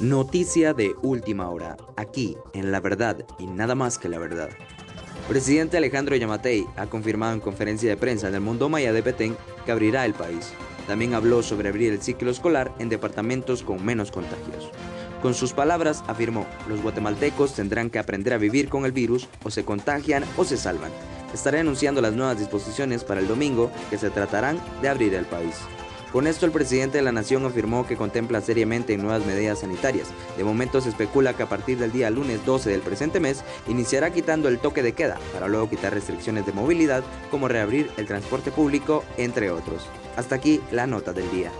Noticia de última hora, aquí en La Verdad y nada más que la verdad. Presidente Alejandro Yamatei ha confirmado en conferencia de prensa en el Mundo Maya de Petén que abrirá el país. También habló sobre abrir el ciclo escolar en departamentos con menos contagios. Con sus palabras afirmó, los guatemaltecos tendrán que aprender a vivir con el virus o se contagian o se salvan. Estaré anunciando las nuevas disposiciones para el domingo que se tratarán de abrir el país. Con esto el presidente de la nación afirmó que contempla seriamente en nuevas medidas sanitarias. De momento se especula que a partir del día lunes 12 del presente mes iniciará quitando el toque de queda para luego quitar restricciones de movilidad como reabrir el transporte público, entre otros. Hasta aquí la nota del día.